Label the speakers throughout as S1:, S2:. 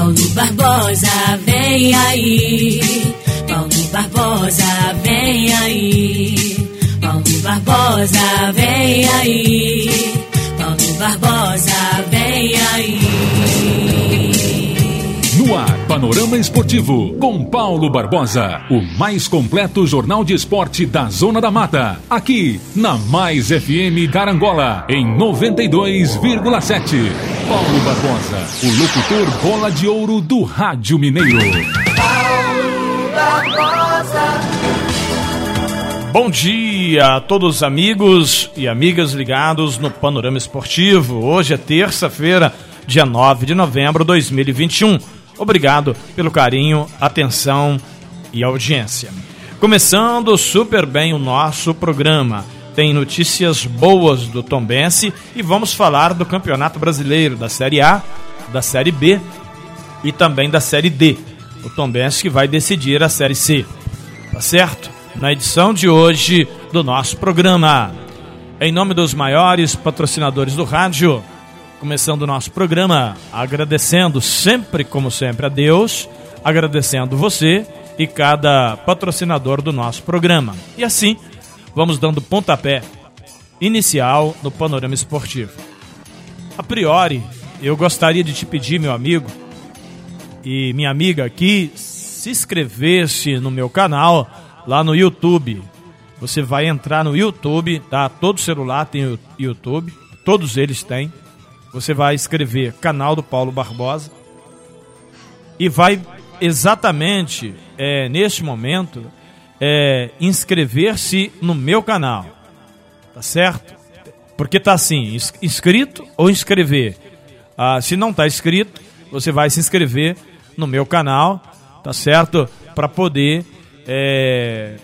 S1: Paulo Barbosa, vem aí. Paulo Barbosa, vem aí. Paulo Barbosa, vem aí. Paulo Barbosa, vem aí.
S2: Panorama Esportivo, com Paulo Barbosa. O mais completo jornal de esporte da Zona da Mata. Aqui, na Mais FM Carangola, em 92,7. Paulo Barbosa, o locutor bola de ouro do Rádio Mineiro. Paulo
S3: Barbosa. Bom dia a todos os amigos e amigas ligados no Panorama Esportivo. Hoje é terça-feira, dia 9 de novembro de 2021. Obrigado pelo carinho, atenção e audiência. Começando super bem o nosso programa. Tem notícias boas do Tombense e vamos falar do Campeonato Brasileiro da Série A, da Série B e também da Série D. O Tombense que vai decidir a Série C. Tá certo? Na edição de hoje do nosso programa. Em nome dos maiores patrocinadores do rádio, começando o nosso programa agradecendo sempre, como sempre, a Deus, agradecendo você e cada patrocinador do nosso programa. E assim, vamos dando pontapé inicial no panorama esportivo. A priori, eu gostaria de te pedir, meu amigo e minha amiga aqui, se inscrevesse no meu canal lá no YouTube. Você vai entrar no YouTube, tá? Todo celular tem YouTube, todos eles têm você vai escrever canal do Paulo Barbosa e vai exatamente é, neste momento é, inscrever-se no meu canal, tá certo? Porque tá assim, inscrito ou inscrever. Ah, se não tá inscrito, você vai se inscrever no meu canal, tá certo? Para poder é,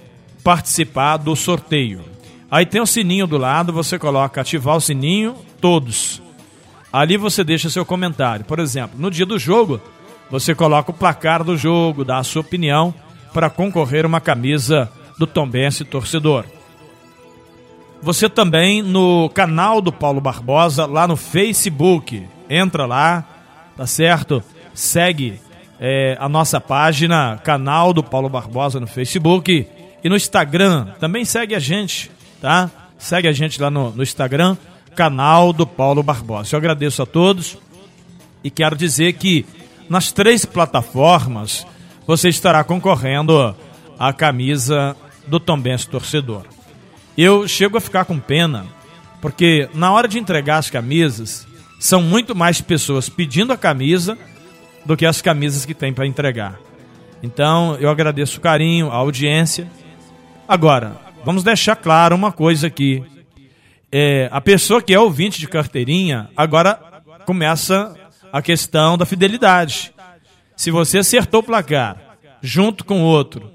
S3: participar do sorteio. Aí tem o sininho do lado, você coloca ativar o sininho, todos. Ali você deixa seu comentário. Por exemplo, no dia do jogo, você coloca o placar do jogo, dá a sua opinião para concorrer uma camisa do Tombense torcedor. Você também no canal do Paulo Barbosa, lá no Facebook. Entra lá, tá certo? Segue é, a nossa página, canal do Paulo Barbosa no Facebook e no Instagram. Também segue a gente, tá? Segue a gente lá no, no Instagram canal do Paulo Barbosa. Eu agradeço a todos e quero dizer que nas três plataformas você estará concorrendo à camisa do Tombense Torcedor. Eu chego a ficar com pena, porque na hora de entregar as camisas, são muito mais pessoas pedindo a camisa do que as camisas que tem para entregar. Então, eu agradeço o carinho, a audiência. Agora, vamos deixar claro uma coisa aqui é, a pessoa que é ouvinte de carteirinha, agora começa a questão da fidelidade. Se você acertou o placar junto com outro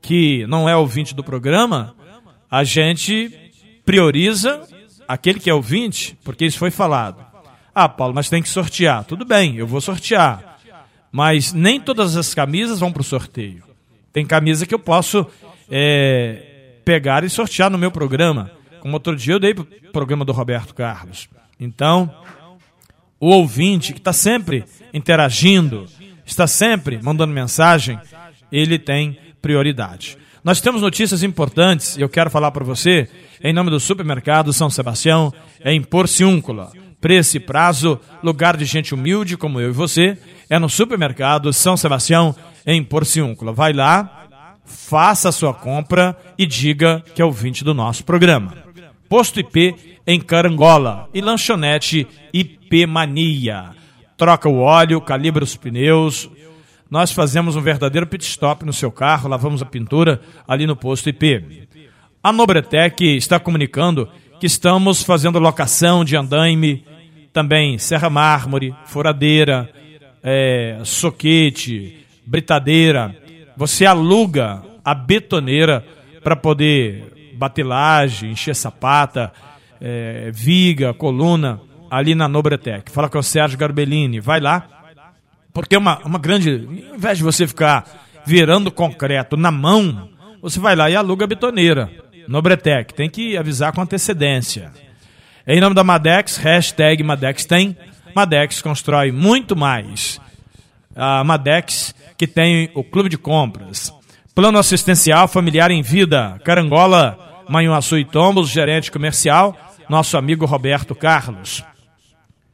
S3: que não é ouvinte do programa, a gente prioriza aquele que é ouvinte, porque isso foi falado. Ah, Paulo, mas tem que sortear. Tudo bem, eu vou sortear. Mas nem todas as camisas vão para o sorteio. Tem camisa que eu posso é, pegar e sortear no meu programa. Como outro dia eu dei pro programa do Roberto Carlos. Então, o ouvinte que está sempre interagindo, está sempre mandando mensagem, ele tem prioridade. Nós temos notícias importantes e eu quero falar para você em nome do supermercado São Sebastião, em Porciúncula. Preço e prazo, lugar de gente humilde como eu e você, é no supermercado São Sebastião, em Porciúncula. Vai lá, faça a sua compra e diga que é ouvinte do nosso programa. Posto IP em Carangola e lanchonete IP Mania. Troca o óleo, calibra os pneus. Nós fazemos um verdadeiro pit stop no seu carro, lavamos a pintura ali no posto IP. A Nobretec está comunicando que estamos fazendo locação de andaime, também serra mármore, furadeira, é, soquete, britadeira. Você aluga a betoneira para poder batelagem, encher sapata, é, viga, coluna, ali na Nobretec. Fala com o Sérgio Garbellini, vai lá, porque é uma, uma grande. Ao invés de você ficar virando concreto na mão, você vai lá e aluga a betoneira. Nobretec, tem que avisar com antecedência. Em nome da Madex, hashtag Madex tem. Madex constrói muito mais a Madex, que tem o Clube de Compras. Plano assistencial familiar em vida, Carangola, Manhuaçu e Tombos, gerente comercial, nosso amigo Roberto Carlos.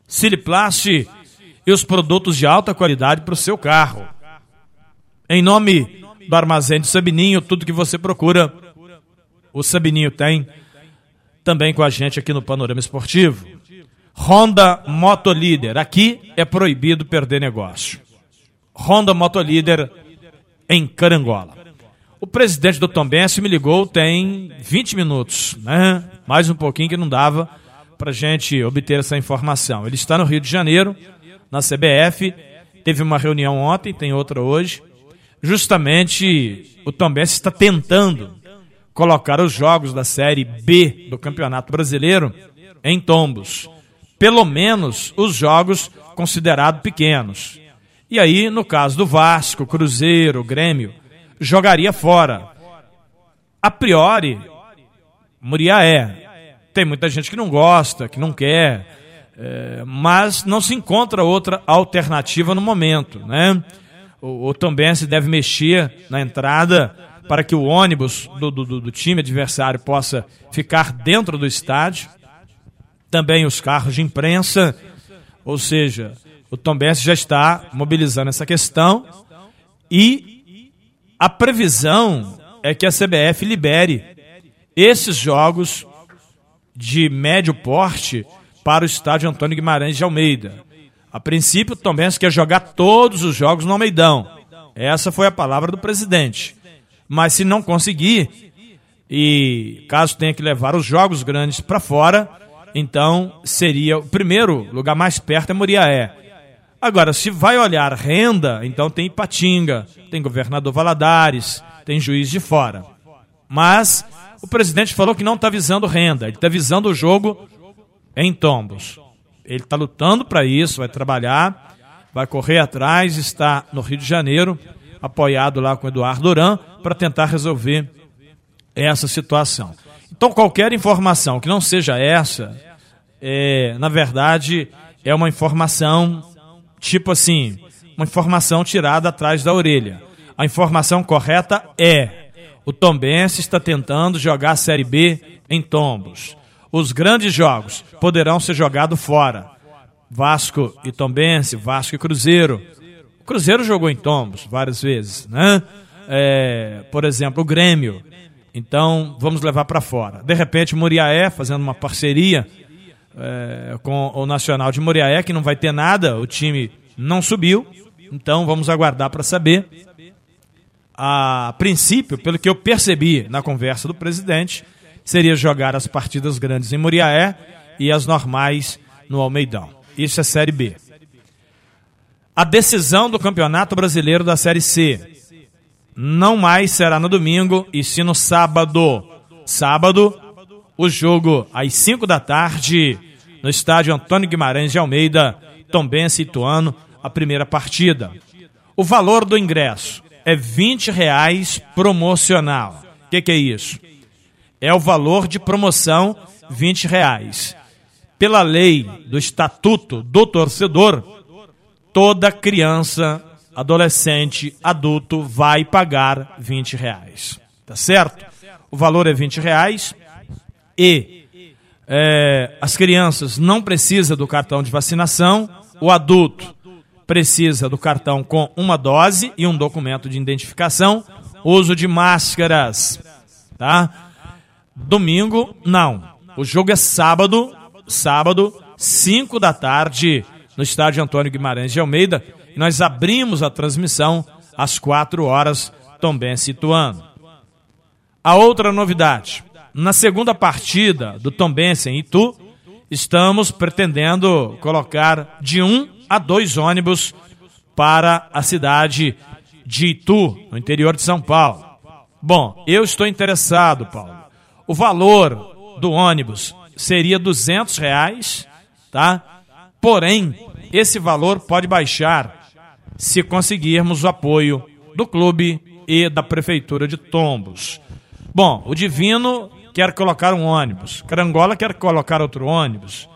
S3: Siliplast e os produtos de alta qualidade para o seu carro. Em nome do Armazém de Sabininho, tudo que você procura, o Sabininho tem também com a gente aqui no Panorama Esportivo. Honda Motolíder, aqui é proibido perder negócio. Honda Motolíder em Carangola. O presidente do Tombense me ligou tem 20 minutos, né? Mais um pouquinho que não dava para gente obter essa informação. Ele está no Rio de Janeiro, na CBF, teve uma reunião ontem, tem outra hoje. Justamente o Tombense está tentando colocar os jogos da Série B do Campeonato Brasileiro em tombos. Pelo menos os jogos considerados pequenos. E aí, no caso do Vasco, Cruzeiro, Grêmio, jogaria fora. A priori, Muriaé. Tem muita gente que não gosta, que não quer, é, mas não se encontra outra alternativa no momento, né? O, o também se deve mexer na entrada para que o ônibus do, do, do time adversário possa ficar dentro do estádio. Também os carros de imprensa, ou seja, o Tom Benz já está mobilizando essa questão e a previsão é que a CBF libere esses jogos de médio porte para o estádio Antônio Guimarães de Almeida. A princípio, Tom Benz quer jogar todos os jogos no Almeidão. Essa foi a palavra do presidente. Mas se não conseguir, e caso tenha que levar os jogos grandes para fora, então seria o primeiro lugar mais perto é Muriaé. Agora, se vai olhar renda, então tem Ipatinga, tem governador Valadares, tem juiz de fora. Mas o presidente falou que não está visando renda, ele está visando o jogo em tombos. Ele está lutando para isso, vai trabalhar, vai correr atrás, está no Rio de Janeiro, apoiado lá com Eduardo Duran, para tentar resolver essa situação. Então, qualquer informação que não seja essa, é, na verdade, é uma informação tipo assim, uma informação tirada atrás da orelha. A informação correta é: o Tombense está tentando jogar a Série B em tombos. Os grandes jogos poderão ser jogados fora. Vasco e Tombense, Vasco e Cruzeiro. O Cruzeiro jogou em tombos várias vezes, né? É, por exemplo, o Grêmio. Então, vamos levar para fora. De repente, Muriaé fazendo uma parceria é, com o Nacional de Moriaé, que não vai ter nada, o time não subiu, então vamos aguardar para saber. A princípio, pelo que eu percebi na conversa do presidente, seria jogar as partidas grandes em Moriaé e as normais no Almeidão. Isso é Série B. A decisão do Campeonato Brasileiro da Série C não mais será no domingo e sim no sábado. Sábado, o jogo às 5 da tarde no estádio Antônio Guimarães de Almeida, Tombense e Ituano, a primeira partida. O valor do ingresso é 20 reais promocional. O que, que, é isso? É o valor de promoção 20 reais. Pela lei do Estatuto do Torcedor, toda criança, adolescente, adulto vai pagar 20 reais. Tá certo? O valor é 20 reais e é, as crianças não precisam do cartão de vacinação, o adulto precisa do cartão com uma dose e um documento de identificação, uso de máscaras, tá? Domingo, não. O jogo é sábado, sábado, 5 da tarde, no estádio Antônio Guimarães de Almeida. Nós abrimos a transmissão às 4 horas, também situando. A outra novidade, na segunda partida do Tombense em Itu, estamos pretendendo colocar de um a dois ônibus para a cidade de Itu, no interior de São Paulo. Bom, eu estou interessado, Paulo. O valor do ônibus seria duzentos reais, tá? Porém, esse valor pode baixar se conseguirmos o apoio do clube e da prefeitura de Tombos. Bom, o Divino quer colocar um ônibus. Carangola quer colocar outro ônibus.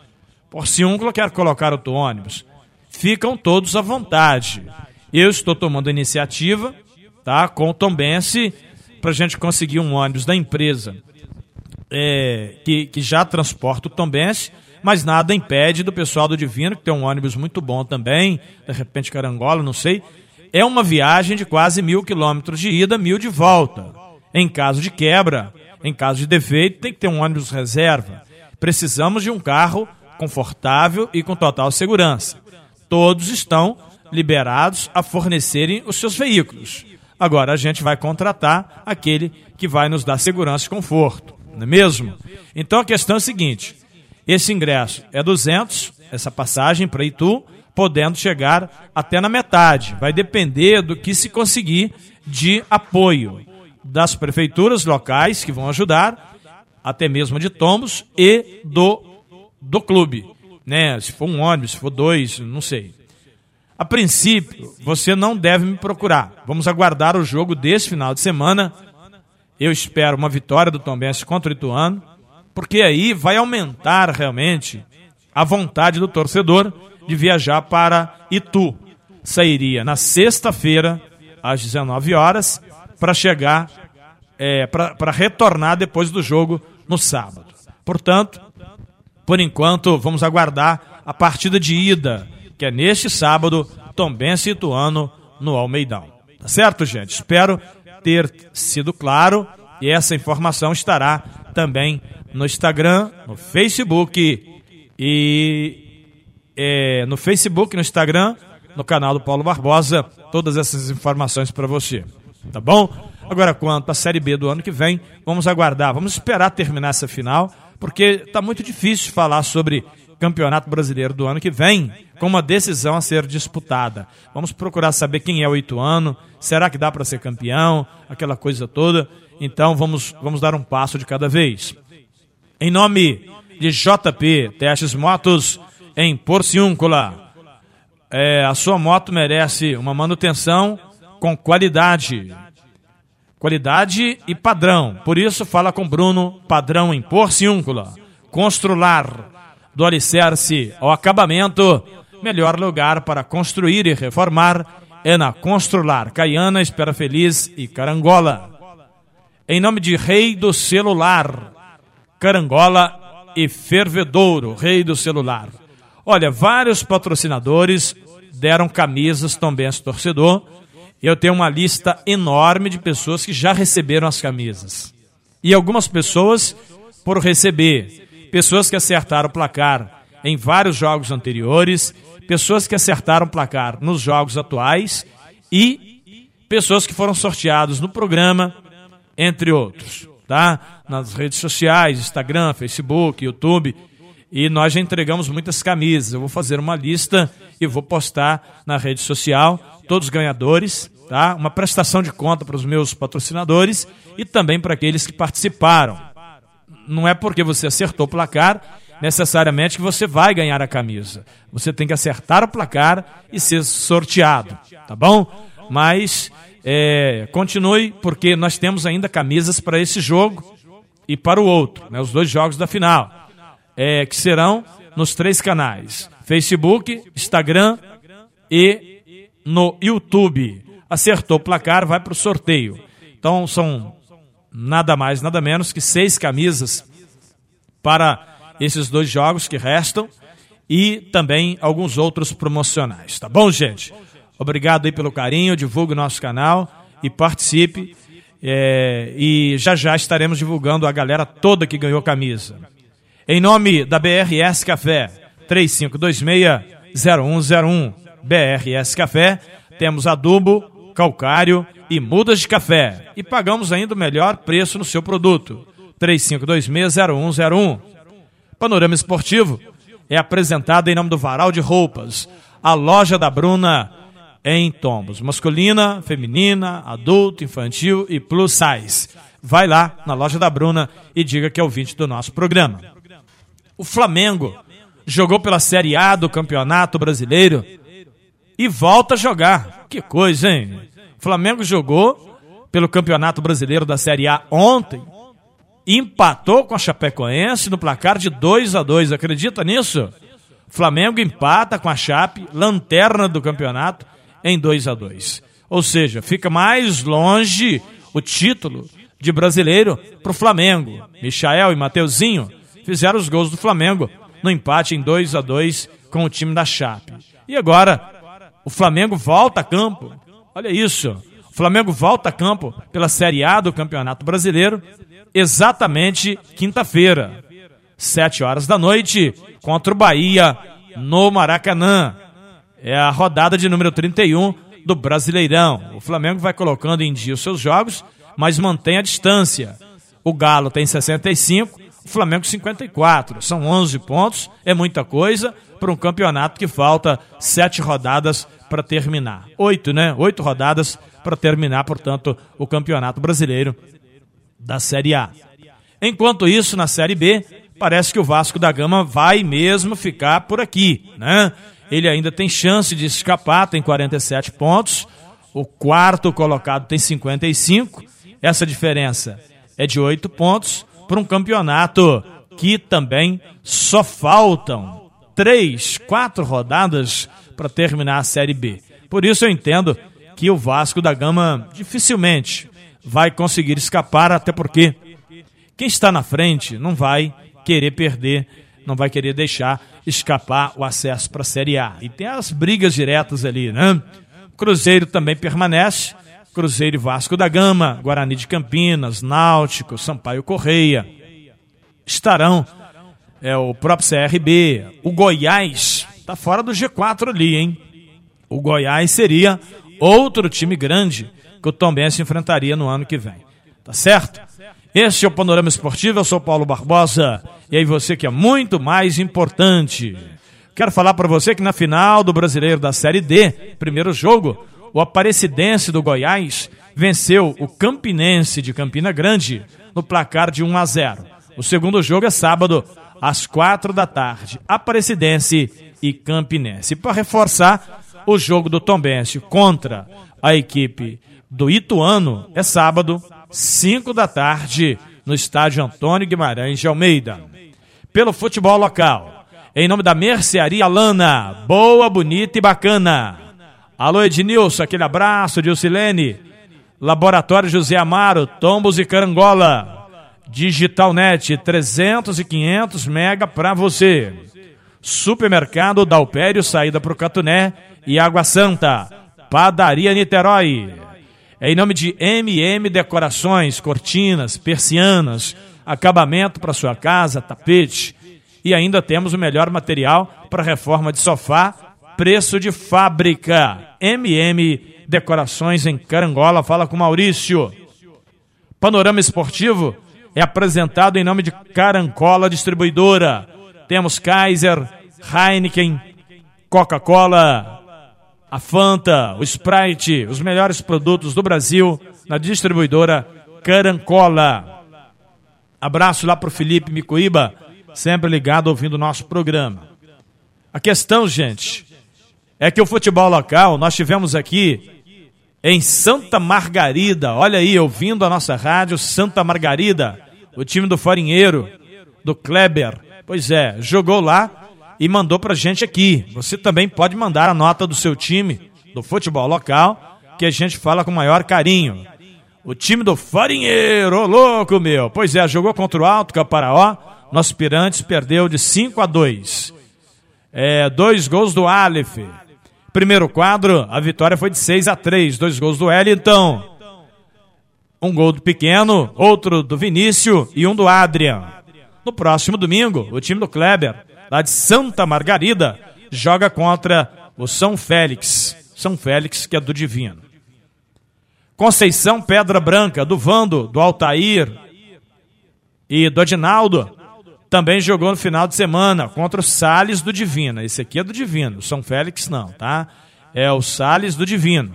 S3: Porciúncula quer colocar outro ônibus. Ficam todos à vontade. Eu estou tomando a iniciativa, tá, com o Tombense, para a gente conseguir um ônibus da empresa é, que, que já transporta o Tombense, mas nada impede do pessoal do Divino, que tem um ônibus muito bom também, de repente Carangola, não sei. É uma viagem de quase mil quilômetros de ida, mil de volta. Em caso de quebra, em caso de defeito, tem que ter um ônibus reserva. Precisamos de um carro confortável e com total segurança. Todos estão liberados a fornecerem os seus veículos. Agora a gente vai contratar aquele que vai nos dar segurança e conforto, não é mesmo? Então a questão é a seguinte: esse ingresso é 200, essa passagem para Itu, podendo chegar até na metade. Vai depender do que se conseguir de apoio das prefeituras locais que vão ajudar, até mesmo de Tombos e do do clube, né? Se for um ônibus, se for dois, não sei. A princípio, você não deve me procurar. Vamos aguardar o jogo desse final de semana. Eu espero uma vitória do Tombense contra o Ituano, porque aí vai aumentar realmente a vontade do torcedor de viajar para Itu. Sairia na sexta-feira, às 19 horas, para chegar, é, para retornar depois do jogo no sábado. Portanto, por enquanto, vamos aguardar a partida de ida que é neste sábado, Tombense Ituano no Almeidão. Tá certo, gente? Espero ter sido claro e essa informação estará também no Instagram, no Facebook e é, no Facebook, no Instagram, no canal do Paulo Barbosa, todas essas informações para você. Tá bom? Agora, quanto à Série B do ano que vem, vamos aguardar, vamos esperar terminar essa final, porque está muito difícil falar sobre Campeonato Brasileiro do ano que vem, com uma decisão a ser disputada. Vamos procurar saber quem é o Ituano, será que dá para ser campeão, aquela coisa toda. Então vamos, vamos dar um passo de cada vez. Em nome de JP Testes Motos em Porciúncula, é, a sua moto merece uma manutenção com qualidade. Qualidade e padrão. Por isso, fala com Bruno, padrão em Porciúncula. Constrular do alicerce ao acabamento, melhor lugar para construir e reformar é na Constrular Caiana, Espera Feliz e Carangola. Em nome de Rei do Celular, Carangola e Fervedouro, Rei do Celular. Olha, vários patrocinadores deram camisas também esse torcedor. Eu tenho uma lista enorme de pessoas que já receberam as camisas. E algumas pessoas por receber pessoas que acertaram o placar em vários jogos anteriores, pessoas que acertaram o placar nos jogos atuais e pessoas que foram sorteados no programa, entre outros, tá? Nas redes sociais, Instagram, Facebook, YouTube, e nós já entregamos muitas camisas. Eu vou fazer uma lista e vou postar na rede social todos os ganhadores, tá? Uma prestação de conta para os meus patrocinadores e também para aqueles que participaram não é porque você acertou o placar necessariamente que você vai ganhar a camisa. Você tem que acertar o placar e ser sorteado, tá bom? Mas é, continue, porque nós temos ainda camisas para esse jogo e para o outro, né, os dois jogos da final, é, que serão nos três canais: Facebook, Instagram e no YouTube. Acertou o placar, vai para o sorteio. Então são nada mais, nada menos que seis camisas para esses dois jogos que restam e também alguns outros promocionais. Tá bom, gente? Obrigado aí pelo carinho, divulgue o nosso canal e participe. É, e já já estaremos divulgando a galera toda que ganhou camisa. Em nome da BRS Café, 3526-0101. BRS Café, temos adubo, calcário e mudas de café. E pagamos ainda o melhor preço no seu produto. 35260101. Panorama Esportivo é apresentado em nome do Varal de Roupas, a loja da Bruna em tombos, masculina, feminina, adulto, infantil e plus size. Vai lá na loja da Bruna e diga que é ouvinte do nosso programa. O Flamengo jogou pela Série A do Campeonato Brasileiro e volta a jogar. Que coisa, hein? O Flamengo jogou pelo Campeonato Brasileiro da Série A ontem, empatou com a Chapecoense no placar de 2 a 2 Acredita nisso? Flamengo empata com a Chape, lanterna do campeonato, em 2 a 2 Ou seja, fica mais longe o título de brasileiro para o Flamengo. Michael e Mateuzinho fizeram os gols do Flamengo no empate em 2 a 2 com o time da Chape. E agora, o Flamengo volta a campo. Olha isso. O Flamengo volta a campo pela Série A do Campeonato Brasileiro exatamente quinta-feira, sete horas da noite, contra o Bahia no Maracanã. É a rodada de número 31 do Brasileirão. O Flamengo vai colocando em dia os seus jogos, mas mantém a distância. O Galo tem 65, o Flamengo 54. São 11 pontos, é muita coisa para um campeonato que falta sete rodadas para terminar. Oito, né? Oito rodadas para terminar, portanto, o Campeonato Brasileiro da Série A. Enquanto isso, na Série B, parece que o Vasco da Gama vai mesmo ficar por aqui, né? Ele ainda tem chance de escapar, tem 47 pontos. O quarto colocado tem 55. Essa diferença é de 8 pontos para um campeonato que também só faltam três, quatro rodadas para terminar a Série B. Por isso eu entendo que o Vasco da Gama dificilmente vai conseguir escapar, até porque quem está na frente não vai querer perder, não vai querer deixar escapar o acesso para a Série A. E tem as brigas diretas ali, né? Cruzeiro também permanece. Cruzeiro e Vasco da Gama, Guarani de Campinas, Náutico, Sampaio Correia. Estarão é o próprio CRB, o Goiás está fora do G4 ali, hein? O Goiás seria outro time grande que o Tombense enfrentaria no ano que vem. Tá certo? Este é o Panorama Esportivo, eu sou Paulo Barbosa. E aí você que é muito mais importante. Quero falar para você que na final do Brasileiro da Série D, primeiro jogo, o Aparecidense do Goiás venceu o Campinense de Campina Grande no placar de 1 a 0. O segundo jogo é sábado, às quatro da tarde. Aparecidense e Campinense. Para reforçar, o jogo do Tombense contra a equipe do Ituano é sábado, 5 da tarde, no estádio Antônio Guimarães de Almeida. Pelo futebol local, em nome da Mercearia Lana, boa, bonita e bacana. Alô Ednilson, aquele abraço, Dilcilene. Laboratório José Amaro, Tombos e Carangola. Digitalnet, 300 e 500 mega para você. Supermercado Dalpério, saída para o Catuné e Água Santa. Padaria Niterói. É em nome de MM Decorações, cortinas, persianas, acabamento para sua casa, tapete. E ainda temos o melhor material para reforma de sofá, preço de fábrica. MM Decorações em Carangola. Fala com Maurício. Panorama Esportivo é apresentado em nome de Carancola Distribuidora. Temos Kaiser, Heineken, Coca-Cola, a Fanta, o Sprite, os melhores produtos do Brasil na distribuidora Carancola. Abraço lá para o Felipe Micoíba, sempre ligado ouvindo o nosso programa. A questão, gente, é que o futebol local, nós tivemos aqui em Santa Margarida, olha aí, ouvindo a nossa rádio, Santa Margarida, o time do Farinheiro, do Kleber, pois é, jogou lá e mandou pra gente aqui. Você também pode mandar a nota do seu time, do futebol local, que a gente fala com maior carinho. O time do Farinheiro, louco meu. Pois é, jogou contra o Alto Caparaó. Nosso Pirantes perdeu de 5 a 2. É, dois gols do Aleph. Primeiro quadro, a vitória foi de 6 a 3. Dois gols do Wellington. Um gol do Pequeno, outro do Vinícius e um do Adrian. No próximo domingo, o time do Kleber lá de Santa Margarida, joga contra o São Félix. São Félix, que é do Divino. Conceição Pedra Branca, do Vando, do Altair e do Adinaldo, também jogou no final de semana contra o Sales do Divino. Esse aqui é do Divino, São Félix não, tá? É o Sales do Divino.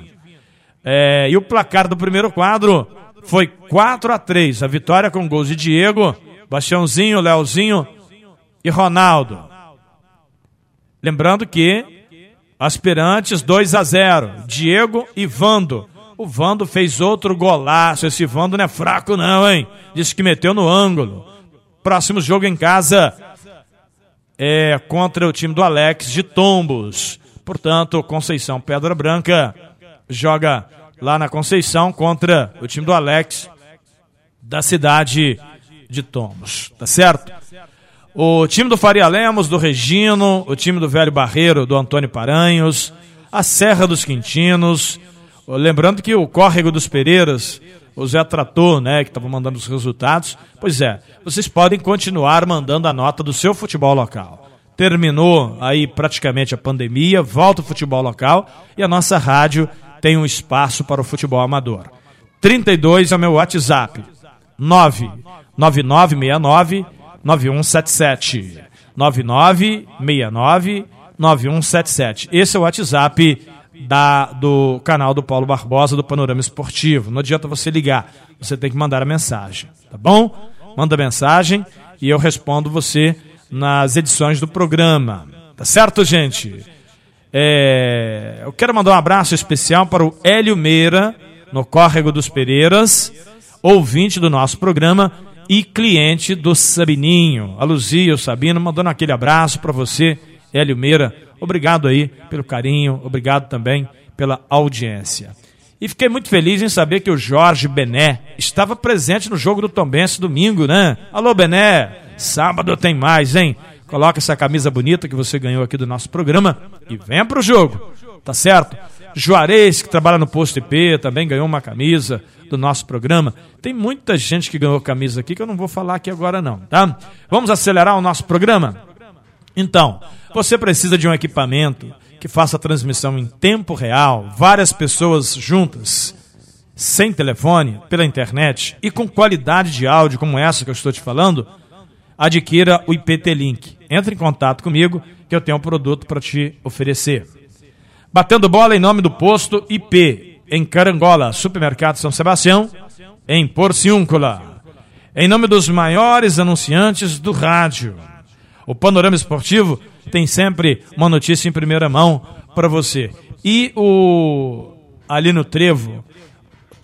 S3: É, e o placar do primeiro quadro foi 4 a 3 A vitória com gols de Diego, Bastiãozinho, Leozinho e Ronaldo. Lembrando que aspirantes 2 a 0, Diego e Vando. O Vando fez outro golaço. Esse Vando não é fraco não, hein? Disse que meteu no ângulo. Próximo jogo em casa é contra o time do Alex de Tombos. Portanto, Conceição Pedra Branca joga lá na Conceição contra o time do Alex da cidade de Tomos, tá certo? O time do Faria Lemos, do Regino, o time do Velho Barreiro, do Antônio Paranhos, a Serra dos Quintinos, lembrando que o Córrego dos Pereiras, o Zé Trator, né, que estava mandando os resultados, pois é, vocês podem continuar mandando a nota do seu futebol local terminou aí praticamente a pandemia, volta o futebol local e a nossa rádio tem um espaço para o futebol amador. 32 é o meu WhatsApp. 99969 9177. 9969 9177. Esse é o WhatsApp da, do canal do Paulo Barbosa do Panorama Esportivo. Não adianta você ligar, você tem que mandar a mensagem, tá bom? Manda mensagem e eu respondo você nas edições do programa. Tá certo, gente? É, eu quero mandar um abraço especial para o Hélio Meira, no Córrego dos Pereiras, ouvinte do nosso programa e cliente do Sabininho. A Luzia, o Sabino, mandando aquele abraço para você, Hélio Meira. Obrigado aí pelo carinho, obrigado também pela audiência. E fiquei muito feliz em saber que o Jorge Bené estava presente no jogo do Tombense domingo, né? Alô, Bené! Sábado tem mais, hein? Coloca essa camisa bonita que você ganhou aqui do nosso programa e venha pro jogo, tá certo? Juarez, que trabalha no Posto IP, também ganhou uma camisa do nosso programa. Tem muita gente que ganhou camisa aqui que eu não vou falar aqui agora não, tá? Vamos acelerar o nosso programa? Então, você precisa de um equipamento que faça a transmissão em tempo real, várias pessoas juntas, sem telefone, pela internet e com qualidade de áudio como essa que eu estou te falando? Adquira o IPT-Link. Entre em contato comigo que eu tenho um produto para te oferecer. Batendo bola em nome do posto IP, em Carangola, Supermercado São Sebastião, em Porciúncula. Em nome dos maiores anunciantes do rádio. O Panorama Esportivo tem sempre uma notícia em primeira mão para você. E o ali no Trevo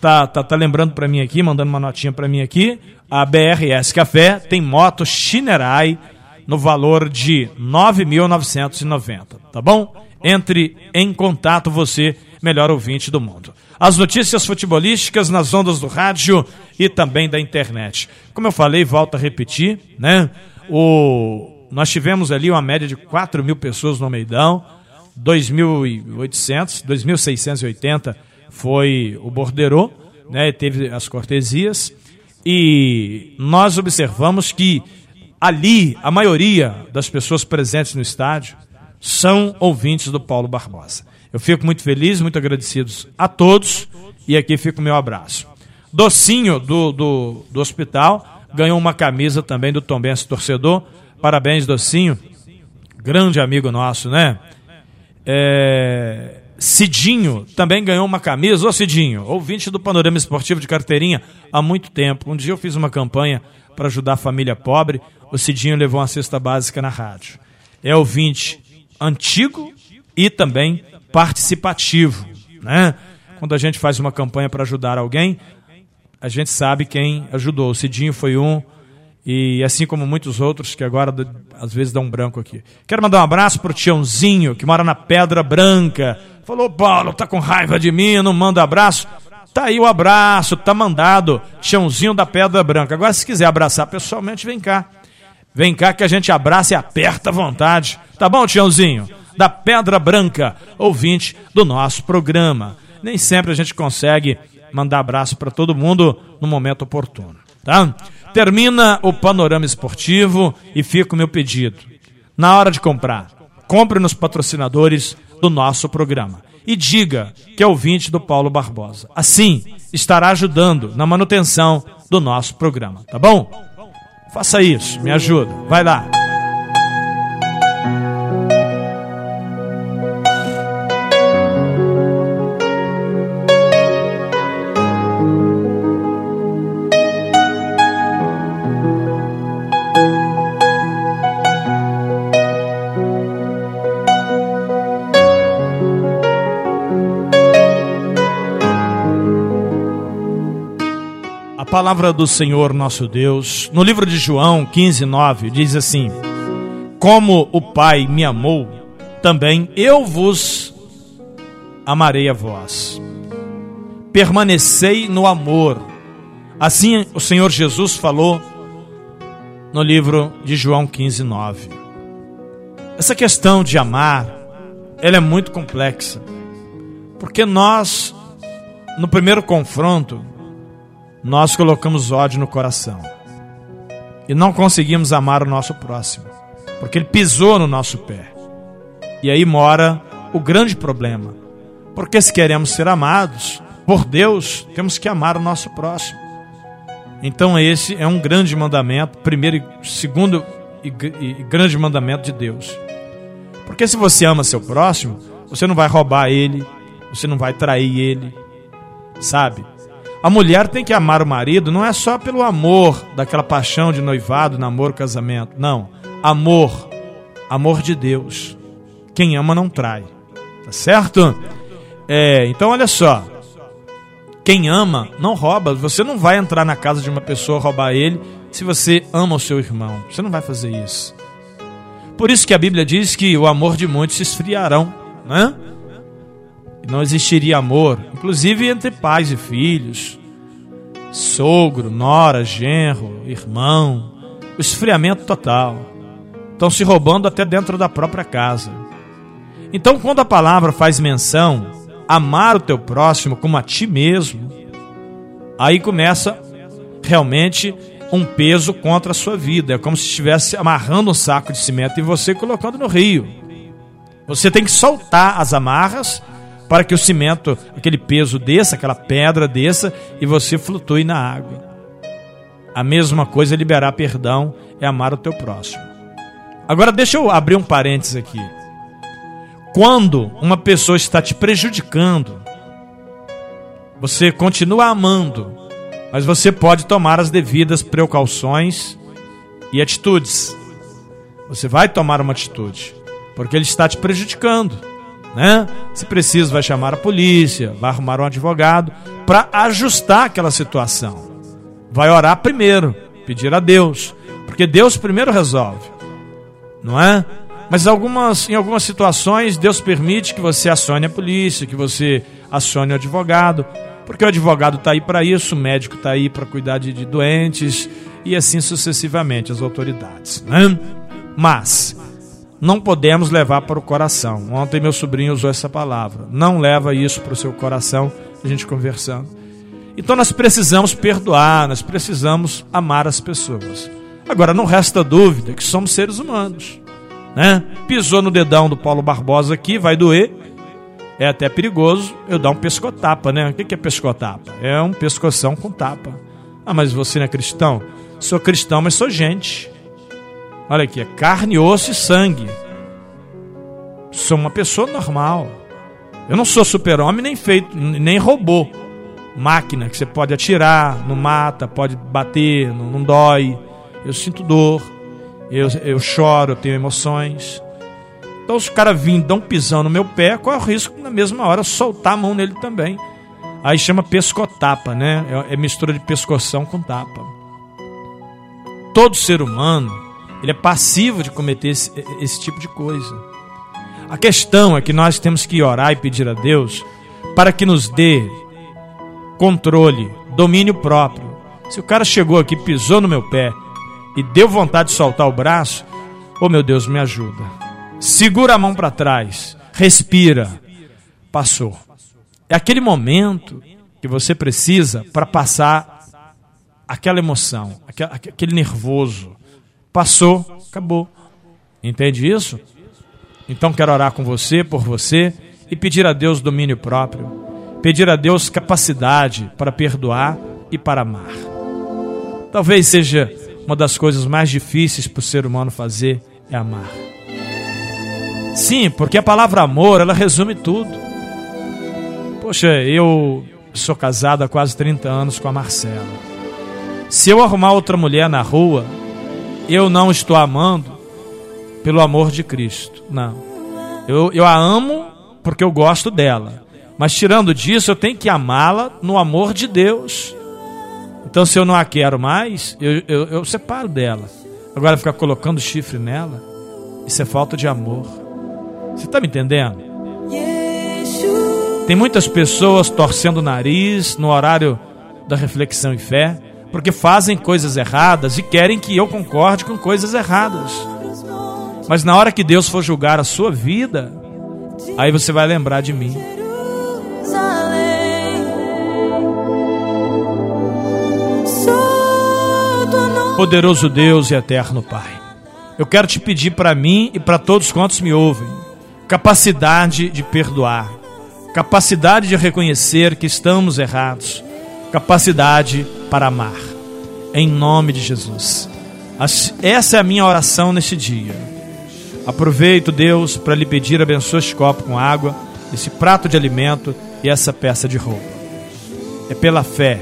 S3: tá, tá, tá lembrando para mim aqui, mandando uma notinha para mim aqui, a BRS Café tem moto Shinerai no valor de 9.990, tá bom? Entre em contato você, melhor ouvinte do mundo. As notícias futebolísticas nas ondas do rádio e também da internet. Como eu falei, volto a repetir, né? O, nós tivemos ali uma média de 4 mil pessoas no Meidão, 2.800, 2.680 foi o borderô, né? Teve as cortesias e nós observamos que ali a maioria das pessoas presentes no estádio são ouvintes do Paulo Barbosa. Eu fico muito feliz, muito agradecido a todos e aqui fica o meu abraço. Docinho do, do, do hospital ganhou uma camisa também do Tombense Torcedor. Parabéns, Docinho. Grande amigo nosso, né? É, Cidinho também ganhou uma camisa. Ô Cidinho, ouvinte do Panorama Esportivo de Carteirinha há muito tempo. Um dia eu fiz uma campanha para ajudar a família pobre. O Cidinho levou uma cesta básica na rádio. É ouvinte antigo e também participativo. Né? Quando a gente faz uma campanha para ajudar alguém, a gente sabe quem ajudou. O Cidinho foi um, e assim como muitos outros que agora às vezes dão um branco aqui. Quero mandar um abraço para o Tiãozinho, que mora na Pedra Branca Falou, Paulo, tá com raiva de mim, não manda abraço. Tá aí o abraço, tá mandado. Chãozinho da Pedra Branca. Agora, se quiser abraçar pessoalmente, vem cá. Vem cá que a gente abraça e aperta à vontade. Tá bom, Tiãozinho? Da Pedra Branca, ouvinte do nosso programa. Nem sempre a gente consegue mandar abraço para todo mundo no momento oportuno, tá? Termina o panorama esportivo e fica o meu pedido. Na hora de comprar, compre nos patrocinadores do nosso programa. E diga que é ouvinte do Paulo Barbosa. Assim, estará ajudando na manutenção do nosso programa, tá bom? Faça isso, me ajuda. Vai lá. Palavra do Senhor nosso Deus, no livro de João 15, 9, diz assim: Como o Pai me amou, também eu vos amarei a vós. Permanecei no amor. Assim o Senhor Jesus falou no livro de João 15, 9. Essa questão de amar, ela é muito complexa. Porque nós, no primeiro confronto, nós colocamos ódio no coração. E não conseguimos amar o nosso próximo. Porque ele pisou no nosso pé. E aí mora o grande problema. Porque se queremos ser amados por Deus, temos que amar o nosso próximo. Então esse é um grande mandamento, primeiro e segundo e, e, grande mandamento de Deus. Porque se você ama seu próximo, você não vai roubar ele, você não vai trair ele, sabe? A mulher tem que amar o marido não é só pelo amor daquela paixão de noivado, namoro, casamento. Não, amor, amor de Deus. Quem ama não trai, tá certo? É, então olha só, quem ama não rouba. Você não vai entrar na casa de uma pessoa roubar ele se você ama o seu irmão. Você não vai fazer isso. Por isso que a Bíblia diz que o amor de muitos se esfriarão, né? Não existiria amor, inclusive entre pais e filhos, sogro, nora, genro, irmão. O esfriamento total. Estão se roubando até dentro da própria casa. Então, quando a palavra faz menção amar o teu próximo como a ti mesmo, aí começa realmente um peso contra a sua vida. É como se estivesse amarrando um saco de cimento e você colocando no rio. Você tem que soltar as amarras para que o cimento, aquele peso desça, aquela pedra desça e você flutue na água. A mesma coisa é liberar perdão, é amar o teu próximo. Agora deixa eu abrir um parênteses aqui. Quando uma pessoa está te prejudicando, você continua amando, mas você pode tomar as devidas precauções e atitudes. Você vai tomar uma atitude, porque ele está te prejudicando, né? Se preciso, vai chamar a polícia, vai arrumar um advogado para ajustar aquela situação. Vai orar primeiro, pedir a Deus, porque Deus primeiro resolve, não é? Mas algumas, em algumas situações, Deus permite que você acione a polícia, que você acione o advogado, porque o advogado está aí para isso, o médico está aí para cuidar de, de, doentes e assim sucessivamente as autoridades. Né? Mas não podemos levar para o coração. Ontem meu sobrinho usou essa palavra. Não leva isso para o seu coração, a gente conversando. Então nós precisamos perdoar, nós precisamos amar as pessoas. Agora não resta dúvida que somos seres humanos né? Pisou no dedão do Paulo Barbosa aqui, vai doer. É até perigoso eu dar um pescotapa, né? O que é pescotapa? É um pescoção com tapa. Ah, mas você não é cristão? Sou cristão, mas sou gente. Olha aqui, é carne, osso e sangue. Sou uma pessoa normal. Eu não sou super-homem nem feito, nem robô. Máquina que você pode atirar, não mata, pode bater, não, não dói. Eu sinto dor eu, eu choro, eu tenho emoções. Então, se o cara vir dar um pisão no meu pé, qual é o risco na mesma hora soltar a mão nele também? Aí chama pescotapa, né? É, é mistura de pescoção com tapa. Todo ser humano ele é passivo de cometer esse, esse tipo de coisa. A questão é que nós temos que orar e pedir a Deus para que nos dê controle, domínio próprio. Se o cara chegou aqui, pisou no meu pé, e deu vontade de soltar o braço, oh meu Deus, me ajuda. Segura a mão para trás, respira. Passou. É aquele momento que você precisa para passar aquela emoção, aquele nervoso. Passou, acabou. Entende isso? Então quero orar com você, por você e pedir a Deus domínio próprio, pedir a Deus capacidade para perdoar e para amar. Talvez seja uma das coisas mais difíceis para o ser humano fazer é amar. Sim, porque a palavra amor, ela resume tudo. Poxa, eu sou casado há quase 30 anos com a Marcela. Se eu arrumar outra mulher na rua, eu não estou amando pelo amor de Cristo. Não. Eu, eu a amo porque eu gosto dela. Mas tirando disso, eu tenho que amá-la no amor de Deus. Então, se eu não a quero mais, eu, eu, eu separo dela. Agora, ficar colocando chifre nela, isso é falta de amor. Você está me entendendo? Tem muitas pessoas torcendo o nariz no horário da reflexão e fé, porque fazem coisas erradas e querem que eu concorde com coisas erradas. Mas na hora que Deus for julgar a sua vida, aí você vai lembrar de mim. Poderoso Deus e eterno Pai, eu quero te pedir para mim e para todos quantos me ouvem capacidade de perdoar, capacidade de reconhecer que estamos errados, capacidade para amar. Em nome de Jesus. Essa é a minha oração neste dia. Aproveito, Deus, para lhe pedir abençoe este copo com água, esse prato de alimento e essa peça de roupa. É pela fé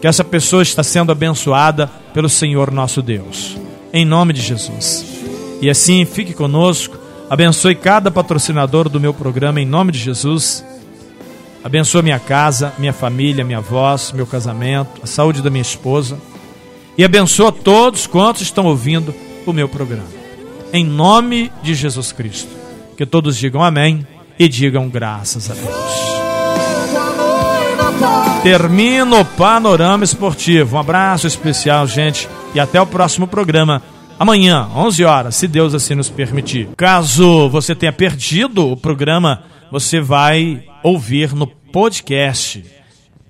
S3: que essa pessoa está sendo abençoada pelo Senhor nosso Deus. Em nome de Jesus. E assim, fique conosco. Abençoe cada patrocinador do meu programa em nome de Jesus. Abençoe minha casa, minha família, minha voz, meu casamento, a saúde da minha esposa. E abençoa todos quantos estão ouvindo o meu programa. Em nome de Jesus Cristo. Que todos digam amém e digam graças a Deus. Termina o panorama esportivo. Um abraço especial, gente, e até o próximo programa. Amanhã, 11 horas, se Deus assim nos permitir. Caso você tenha perdido o programa, você vai ouvir no podcast.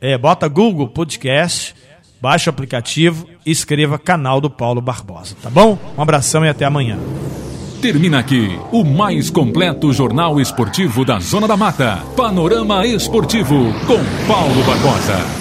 S3: É, bota Google Podcast, baixa o aplicativo e escreva canal do Paulo Barbosa, tá bom? Um abração e até amanhã.
S2: Termina aqui o mais completo jornal esportivo da Zona da Mata. Panorama Esportivo com Paulo Barbosa.